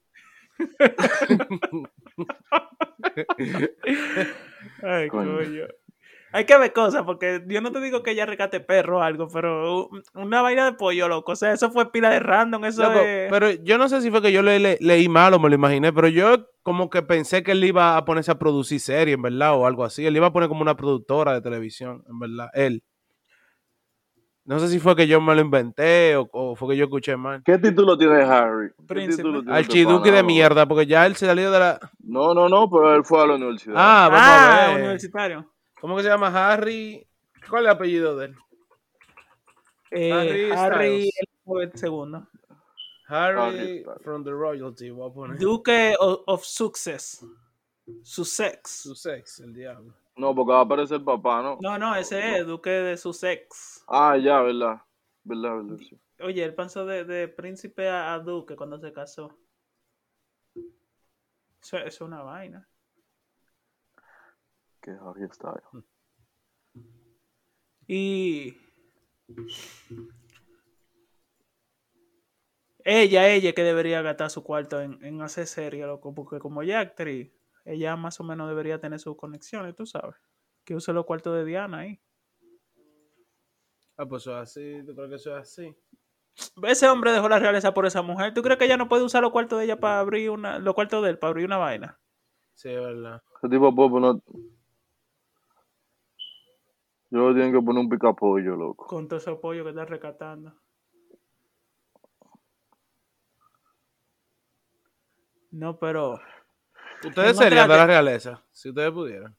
Ay, Coño. Hay que ver cosas, porque yo no te digo que ella rescate perro o algo, pero una vaina de pollo, loco. O sea, eso fue pila de random, eso Loco, es... pero yo no sé si fue que yo le, le- leí mal o me lo imaginé, pero yo como que pensé que él iba a ponerse a producir serie, en verdad, o algo así. Él iba a poner como una productora de televisión, en verdad, él. No sé si fue que yo me lo inventé o, o fue que yo escuché mal. ¿Qué título tiene Harry? ¿Qué Príncipe. este Archiduque pana, de mierda, porque ya él se salió de la... No, no, no, pero él fue a la universidad. Ah, vamos Ah, a ver. universitario. ¿Cómo que se llama Harry? ¿Cuál es el apellido de él? Eh, Harry Harry. Elizabeth II. Harry from the royalty, voy a poner. Duque of, of Success. Sussex. Sussex, el diablo. No, porque va a aparecer el papá, ¿no? No, no, ese es Duque de Sussex. Ah, ya, ¿verdad? ¿Verdad, verdad? sí. Oye, él pasó de, de príncipe a, a duque cuando se casó. Eso, eso es una vaina. Que Harry Styles. Y ella, ella que debería gastar su cuarto en, en hacer serie, loco, porque como ella es actriz, ella más o menos debería tener sus conexiones, tú sabes. Que use los cuartos de Diana ahí. Ah, pues eso es así, ¿tú crees que eso es así? Ese hombre dejó la realeza por esa mujer. ¿Tú crees que ella no puede usar los cuartos de ella para abrir una, los cuartos de él para abrir una vaina? Sí, es verdad. Ese tipo puede poner. Yo tienen que poner un picapollo, loco. Con todo ese apoyo que está rescatando. No, pero Ustedes serían de la realeza, si ustedes pudieran.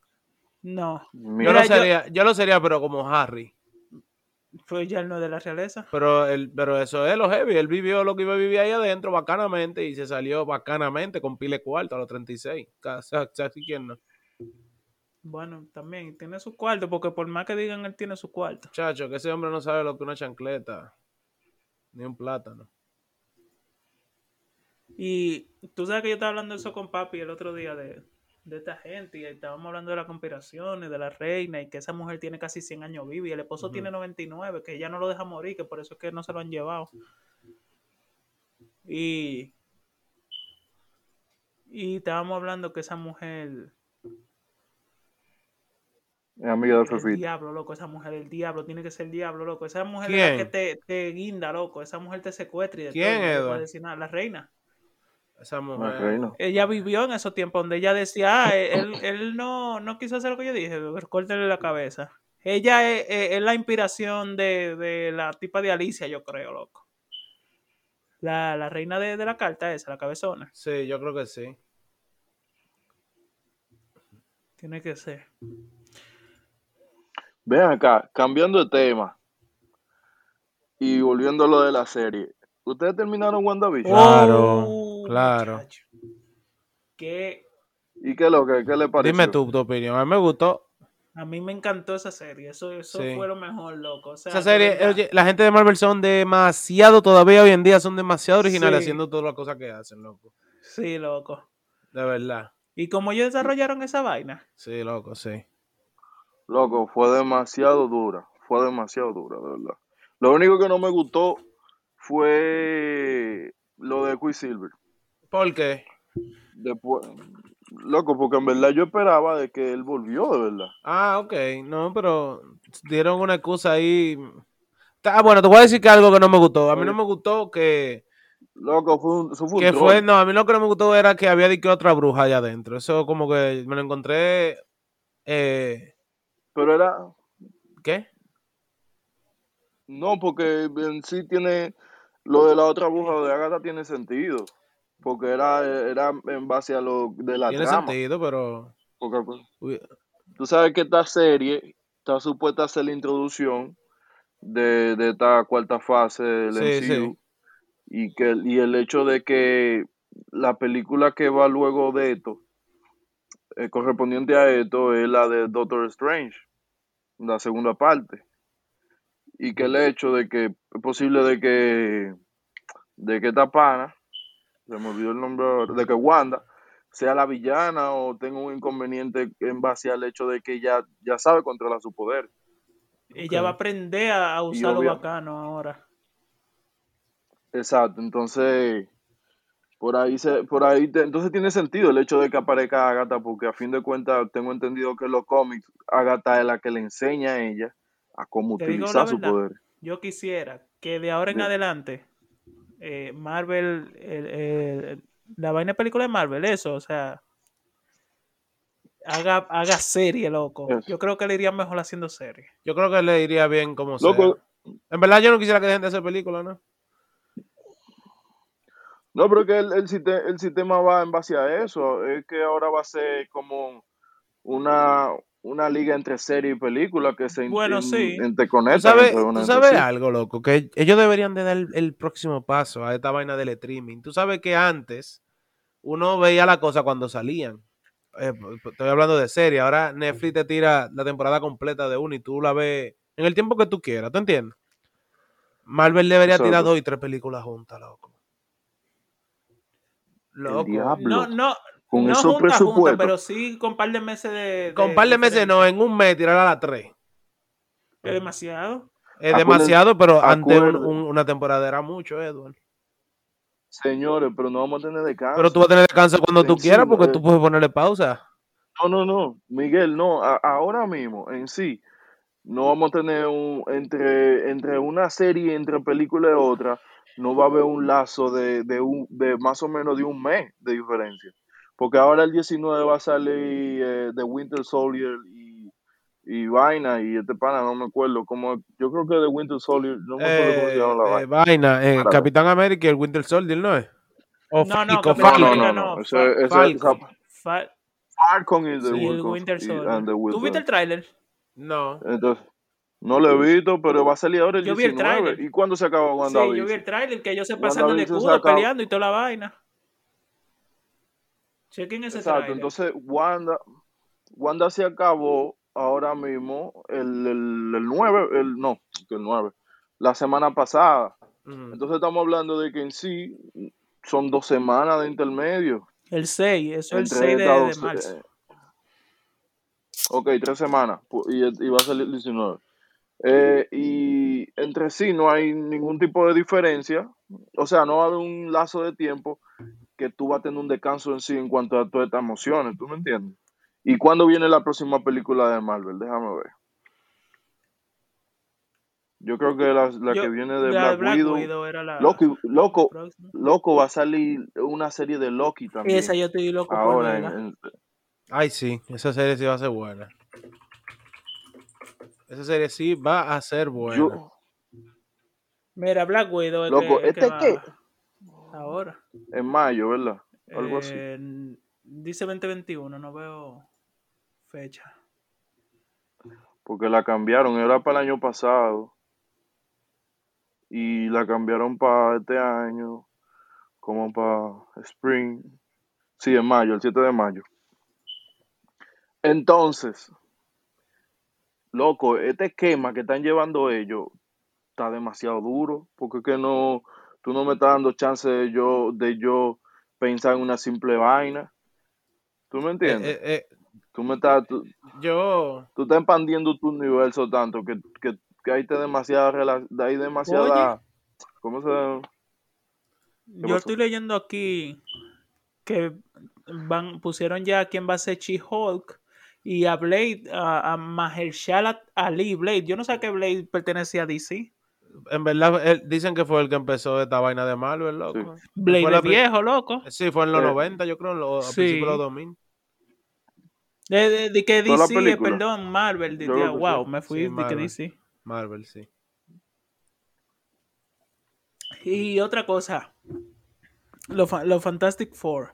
no. Yo lo yo- sería, yo lo sería, pero como Harry. Pues ya él no es de la realeza. Pero el, pero eso es lo heavy. Él vivió lo que iba a vivir ahí adentro bacanamente y se salió bacanamente con pile cuarto a los 36. Casi, casi quién no. Bueno, también tiene su cuarto, porque por más que digan, él tiene su cuarto. Chacho, que ese hombre no sabe lo que una chancleta. Ni un plátano. Y tú sabes que yo estaba hablando de eso con papi el otro día de, de esta gente y estábamos hablando de las conspiraciones, de la reina y que esa mujer tiene casi 100 años viva y el esposo Ujú. tiene 99, que ella no lo deja morir, que por eso es que no se lo han llevado. Y, y estábamos hablando que esa mujer, es amiga de el diablo, loco, esa mujer, el diablo, tiene que ser el diablo, loco. Esa mujer ¿Quién? es la que te, te guinda, loco. Esa mujer te secuestra y de ¿Quién, todo, no te Eduardo? puede decir nada. La reina. Esa La mujer. reina. ella vivió en esos tiempos donde ella decía, ah, él, él no, no quiso hacer lo que yo dije, córtale la cabeza. Ella es, es- es la inspiración de, de la tipa de Alicia, yo creo, loco. La, la reina de, de la carta esa, la cabezona. Sí, yo creo que sí. Tiene que ser. Ven acá, cambiando de tema y volviendo a lo de la serie. ¿Ustedes terminaron WandaVision? Claro, Oh, claro. ¿Qué? ¿Y qué es lo que qué le pareció? Dime tú tu opinión. A mí me gustó. A mí me encantó esa serie. Eso, eso Sí. fue lo mejor, loco. O sea, Esa serie, verdad. oye, la gente de Marvel son demasiado, todavía hoy en día son demasiado originales Sí. haciendo todas las cosas que hacen, loco. Sí, loco. De verdad. ¿Y cómo ellos desarrollaron esa vaina? Sí, loco, sí. Loco, fue demasiado dura. Fue demasiado dura, de verdad. Lo único que no me gustó fue lo de Quicksilver. ¿Por qué? Después, loco, porque en verdad yo esperaba de que él volvió, de verdad. Ah, ok. No, pero dieron una excusa ahí. Ah, bueno, te voy a decir que algo que no me gustó. A mí no me gustó que, Loco, fue un, eso fue un que fue, no, a mí lo que no me gustó era que había dicho otra bruja allá adentro. Eso como que me lo encontré, eh, Pero era, ¿qué? no, porque en sí tiene, lo de la otra bruja de Agatha tiene sentido. Porque era, era en base a lo de la Tiene trama. sentido, pero... Porque, pues, Tú sabes que esta serie está supuesta a ser la introducción de, de esta cuarta fase del Sí, MCU. sí. Y, que, y el hecho de que la película que va luego de esto, eh, correspondiente a esto, es la de Doctor Strange, la segunda parte. y que el hecho de que es posible de que de que esta pana, se me olvidó el nombre de que Wanda sea la villana o tenga un inconveniente en base al hecho de que ya, ya sabe controlar su poder. Ella va a aprender a, usar lo bacano ahora. Exacto, entonces por ahí se, por ahí te- entonces tiene sentido el hecho de que aparezca Agatha porque a fin de cuentas tengo entendido que en los cómics Agatha es la que le enseña a ella a cómo utilizar su verdad. poder. Yo quisiera que de ahora en adelante eh, Marvel, el- el- la vaina de película de Marvel, eso, o sea, haga, haga serie, loco. Eso. Yo creo que le iría mejor haciendo serie. Yo creo que le iría bien como sea. Loco, En verdad yo no quisiera que dejen de hacer películas, ¿no? No, pero que el, el, siste- el sistema va en base a eso. Es que ahora va a ser como una, una liga entre serie y película que se Bueno, in- sí. ¿Tú sabes, una tú sabes algo, loco? Que ellos deberían de dar el, el próximo paso a esta vaina del streaming. Tú sabes que antes uno veía la cosa cuando salían. Eh, estoy hablando de serie. Ahora Netflix te tira la temporada completa de una y tú la ves en el tiempo que tú quieras. ¿Te entiendes? Marvel debería tirar dos y tres películas juntas, loco. Loco. diablo. No, no, Con no esos junta, junta, presupuestos. pero sí con par de meses de. Con par de meses no, en un mes tirar a las tres. Es demasiado. Es Acuérdense- demasiado, pero antes un- un- una temporada era mucho, Edward. Señores, pero no vamos a tener descanso. Pero tú vas a tener descanso cuando tú sí, quieras porque tú puedes ponerle pausa. No, no, no, Miguel, no, a- ahora mismo en sí no vamos a tener un entre entre una serie entre película y otra, no va a haber un lazo de, de un de más o menos de un mes de diferencia. Porque ahora el 19 va a salir eh, The Winter Soldier y, y vaina y este pana no me acuerdo cómo yo creo que The Winter Soldier no me acuerdo cómo se Eh, llama la eh, vaina. vaina, eh. Capitán América y el Winter Soldier, ¿no es? O No, no, Capitán No, no, no, no, no, ese, Fa- ese, Falcon. Falcon y The sí, el Winter, Soldier. ¿Tú viste el tráiler? No. Entonces, no lo he visto, pero va a salir ahora el Yo vi el 19. ¿Y cuándo se acaba Sí, yo WandaVision? vi el tráiler que ellos se pasan el WandaVision se escudo peleando y toda la vaina. Chequen ese Exacto, tráiler. entonces Wanda, Wanda se acabó ahora mismo el, el, el 9, el, no, que el 9, la semana pasada. Ujú. Entonces estamos hablando de que en sí son dos semanas de intermedio. El 6, eso es el entre 6 de, de marzo. eh, ok, tres semanas y, y va a salir el 19. Eh, y entre sí no hay ningún tipo de diferencia. O sea, no va a haber un lazo de tiempo que tú vas a tener un descanso en sí en cuanto a todas estas emociones. ¿Tú me entiendes? ¿Y cuándo viene la próxima película de Marvel? Déjame ver. Yo creo que la, la Yo- que viene de la Black, Widow. era la Loki, loco, próxima. loco, va a salir una serie de Loki también. Esa yo estoy loco por ahora en- verla. en- Ay, sí, esa serie sí va a ser buena. Esa serie sí va a ser buena. yo- Mira, Black Widow es Loco, que, es que este va que- ahora. en mayo, ¿verdad? Algo así. Eh, dice 2021, no veo fecha. Porque la cambiaron, era para el año pasado. Y la cambiaron para este año, como para Spring. Sí, en mayo, el 7 de mayo. Entonces, loco, este esquema que están llevando ellos está demasiado duro. Porque es que no, tú no me estás dando chance de yo, de yo pensar en una simple vaina. ¿Tú me Eh, entiendes? eh, eh, tú me estás, tú, yo, tú estás expandiendo tu universo tanto que, que, que hay te demasiada rela- hay demasiada ¿cómo se Yo pasó? estoy leyendo aquí que van pusieron ya quién va a ser She-Hulk y a Blade, a, a Mahershala Ali Blade. Yo no sé a qué Blade pertenecía a DC. en verdad, él- dicen que fue el que empezó esta vaina de Marvel, loco. Blade viejo, loco. Sí, fue en los Eh, 90, yo creo, en los- a sí. principios de los 2000. De, de- de que DC, eh, perdón, Marvel. de- que wow, sí. me fui Sí, de que. DC. Marvel, sí. Y otra cosa, los lo Fantastic Four,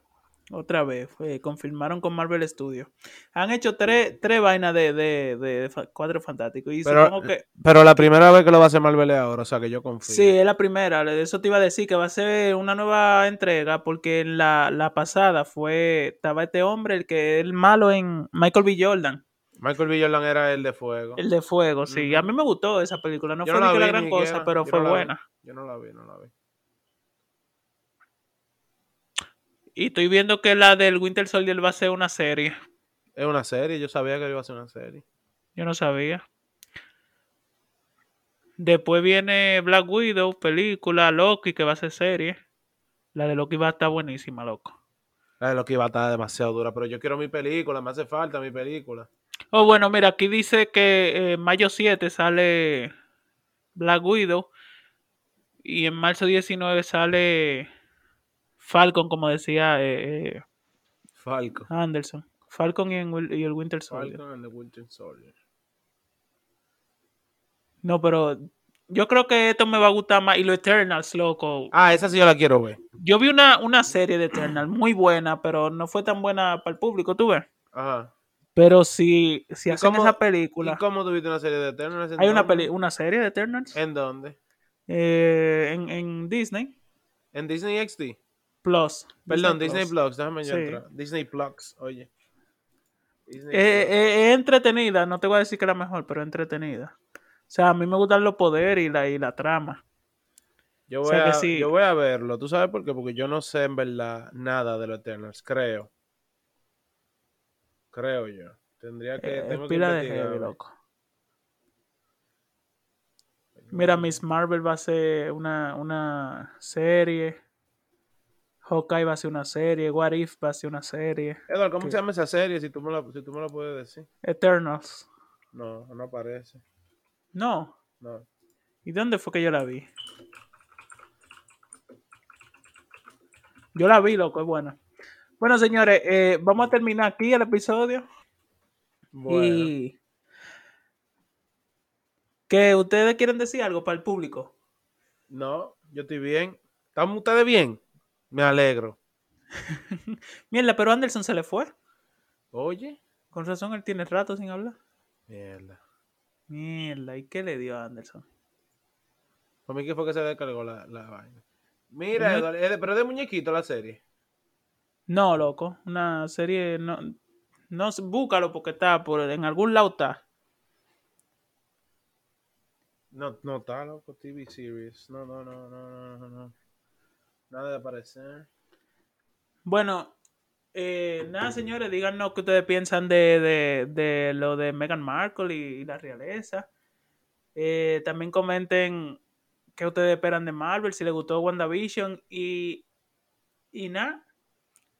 otra vez, fue- confirmaron con Marvel Studios. Han hecho tres, tres vainas de, de, de fa- Cuatro Fantásticos. Y Pero, supongo que pero la primera vez que lo va a hacer Marvel es ahora, o sea que yo confío. sí, es la primera. De eso te iba a decir que va a ser una nueva entrega, porque en la, la pasada fue, estaba este hombre, el que es el malo en Michael B. Jordan. Michael B. Jordan era el de fuego. El de fuego, sí. A mí me gustó esa película. No Yo fue no ni la gran cosa, pero Yo fue no la vi. buena. Yo no la vi, no la vi. Y estoy viendo que la del Winter Soldier va a ser una serie. Es una serie, yo sabía que iba a ser una serie. Yo no sabía. Después viene Black Widow, película, Loki, que va a ser serie. La de Loki va a estar buenísima, loco. La de lo que iba a estar demasiado dura, pero yo quiero mi película, me hace falta mi película. Oh, bueno, mira, aquí dice que eh, mayo 7 sale Black Widow. Y en marzo 19 sale Falcon, como decía eh, eh, Falcon. Anderson. Falcon y, en y el Winter Soldier. Falcon and the Winter Soldier. No, pero yo creo que esto me va a gustar más. Y los Eternals, loco. Ah, esa sí yo la quiero ver. Yo vi una, una serie de Eternals muy buena, pero no fue tan buena para el público, tú ves. Ajá. Pero si, si ¿Y hacen cómo- esa película. ¿Y cómo tuviste una serie de Eternals? Hay una, peli una serie de Eternals ¿En dónde? eh, en, en Disney ¿En Disney XD? Plus. Perdón, Disney, Plus. Plus, déjame yo Sí. entrar. Disney Plus, oye. Disney Eh, Plus. eh, es entretenida, no te voy a decir que es la mejor, pero es entretenida. O sea, a mí me gustan los poderes y la, y la trama. yo, o voy sea a, sí. yo voy a verlo. ¿Tú sabes por qué? Porque yo no sé en verdad nada de los Eternals, creo. Creo yo. Tendría que. Eh, es tengo que de heavy, loco. Mira, Miss Marvel va a ser una, una serie. Hawkeye va a ser una serie. What If va a ser una serie. Edward, ¿cómo se llama esa serie? Si tú, me la, si tú me la puedes decir. Eternals. No, no aparece. No. No. ¿Y dónde fue que yo la vi? Yo la vi, loco, es buena. Bueno, señores, eh, vamos a terminar aquí el episodio. Bueno. Y que ustedes quieren decir algo para el público. No, yo estoy bien. ¿Están ustedes bien? Me alegro. Mierda, pero Anderson se le fue. Oye. Con razón, él tiene rato sin hablar. Mierda. Mierda, ¿y qué le dio a Anderson? Para mí que fue que se descargó la, la vaina. Mira, Edward, es de- pero es de muñequito la serie. No, loco, una serie no no búscalo porque está por en algún lado está. No, no está loco, TV series. No, no, no, no, no, no, no. Nada de aparecer. Bueno, eh, nada, señores, díganos qué ustedes piensan de, de, de lo de Meghan Markle y, y la realeza. Eh, también comenten qué ustedes esperan de Marvel, si les gustó WandaVision y, y nada.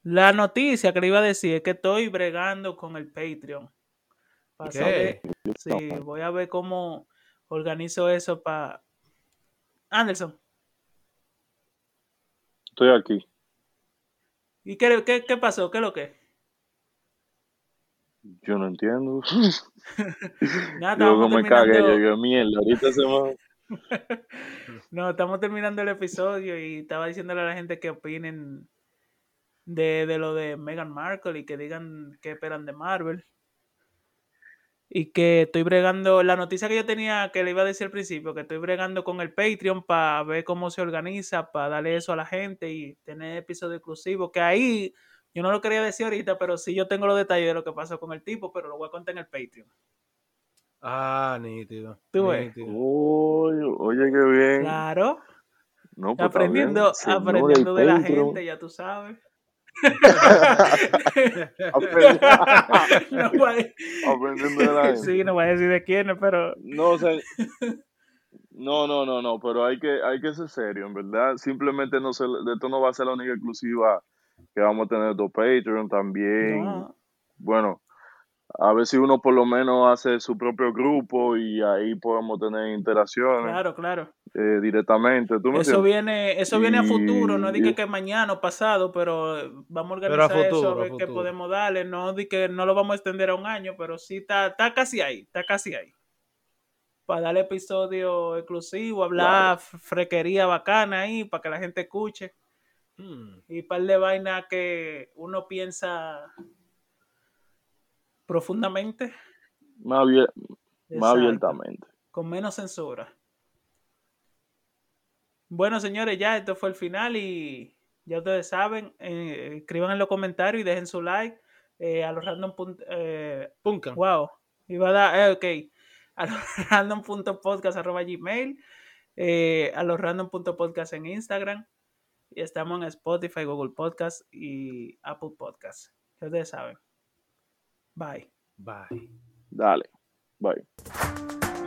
La noticia que le iba a decir es que estoy bregando con el Patreon. Pa' ¿Qué? saber- sí, voy a ver cómo organizo eso para... Anderson, Estoy aquí. ¿y qué, qué, qué pasó? ¿Qué es lo que? Yo no entiendo. Nada, Luego me cagué. terminando- Yo digo, mierda, ahorita se me... No, estamos terminando el episodio y estaba diciéndole a la gente que opinen de, de lo de Meghan Markle y que digan qué esperan de Marvel. Y que estoy bregando, la noticia que yo tenía que le iba a decir al principio, que estoy bregando con el Patreon para ver cómo se organiza, para darle eso a la gente y tener episodio exclusivo, que ahí yo no lo quería decir ahorita, pero sí yo tengo los detalles de lo que pasó con el tipo, pero lo voy a contar en el Patreon. Ah, nítido. Tú ves. nítido. Oye, oye, qué bien. Claro, No, pues, aprendiendo, aprendiendo de la gente, ya tú sabes. No Aprendiendo de la. Sí, no voy a decir de quiénes, pero No, o sea, no, no, no, no, pero hay que, hay que ser serio, en verdad. Simplemente no se, de esto no va a ser la única exclusiva que vamos a tener de Patreon también. no. Bueno, a ver si uno por lo menos hace su propio grupo y ahí podemos tener interacciones Claro, claro. Eh, directamente. ¿Tú me Eso entiendes? viene, eso viene a futuro, no Y- di que, que mañana o pasado, pero eh, vamos a Pero organizar a eso, futuro, a a ver qué podemos darle. No di que no lo vamos a extender a un año, pero sí está, está casi ahí, está casi ahí. Para darle episodio exclusivo, hablar frequería bacana ahí, para que la gente escuche. Hmm. y par de vainas que uno piensa profundamente. Más, abier- más abiertamente. Con menos censura. Bueno, señores, ya esto fue el final y ya ustedes saben, eh, escriban en los comentarios y dejen su like eh, a los random. punt- eh, Punkan. wow, Iba a dar, eh, ok, a los random.podcast.gmail, eh, a los random.podcast en Instagram. Y estamos en Spotify, Google Podcast y Apple Podcast. Ya ustedes saben. Bye. Bye. Dale. Bye.